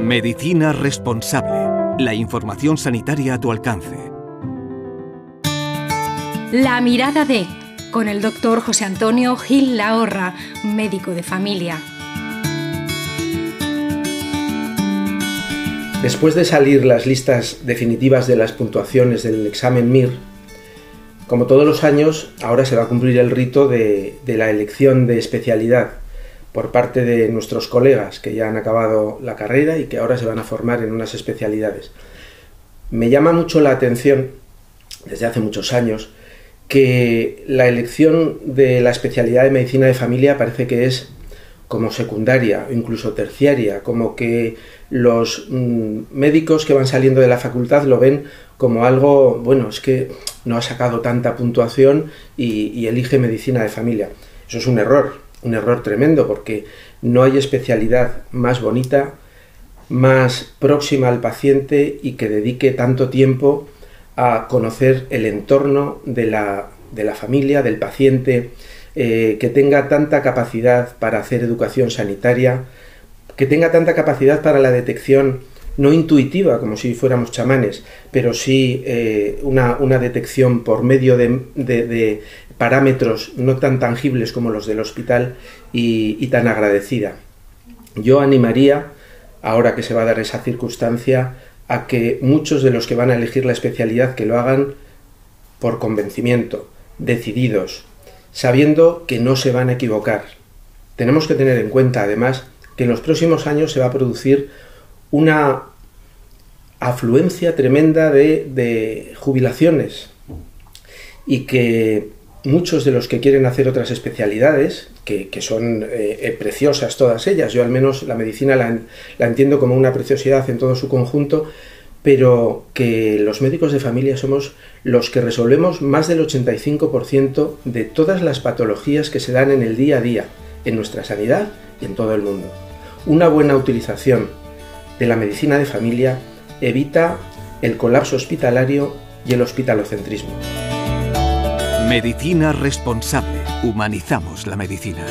Medicina responsable. La información sanitaria a tu alcance. La mirada de, con el doctor José Antonio Gil Lahorra, médico de familia. Después de salir las listas definitivas de las puntuaciones del examen MIR, como todos los años, ahora se va a cumplir el rito de, la elección de especialidad por parte de nuestros colegas que ya han acabado la carrera y que ahora se van a formar en unas especialidades. Me llama mucho la atención, desde hace muchos años, que la elección de la especialidad de medicina de familia parece que es como secundaria incluso terciaria, como que los mm, médicos que van saliendo de la facultad lo ven como algo, bueno, es que no ha sacado tanta puntuación y, elige medicina de familia. Eso es un error, un error tremendo, porque no hay especialidad más bonita, más próxima al paciente y que dedique tanto tiempo a conocer el entorno de la, familia, del paciente, eh, que tenga tanta capacidad para hacer educación sanitaria, que tenga tanta capacidad para la detección no intuitiva, como si fuéramos chamanes, pero sí eh, una, detección por medio de, parámetros no tan tangibles como los del hospital y, tan agradecida. Yo animaría, ahora que se va a dar esa circunstancia, a que muchos de los que van a elegir la especialidad que lo hagan por convencimiento, decididos, sabiendo que no se van a equivocar. Tenemos que tener en cuenta, además, que en los próximos años se va a producir una afluencia tremenda de, jubilaciones y que muchos de los que quieren hacer otras especialidades, que, son eh, eh, preciosas todas ellas, yo al menos la medicina la, la, entiendo como una preciosidad en todo su conjunto, pero que los médicos de familia somos los que resolvemos más del 85% de todas las patologías que se dan en el día a día, en nuestra sanidad y en todo el mundo. Una buena utilización de la medicina de familia evita el colapso hospitalario y el hospitalocentrismo. Medicina responsable. Humanizamos la medicina.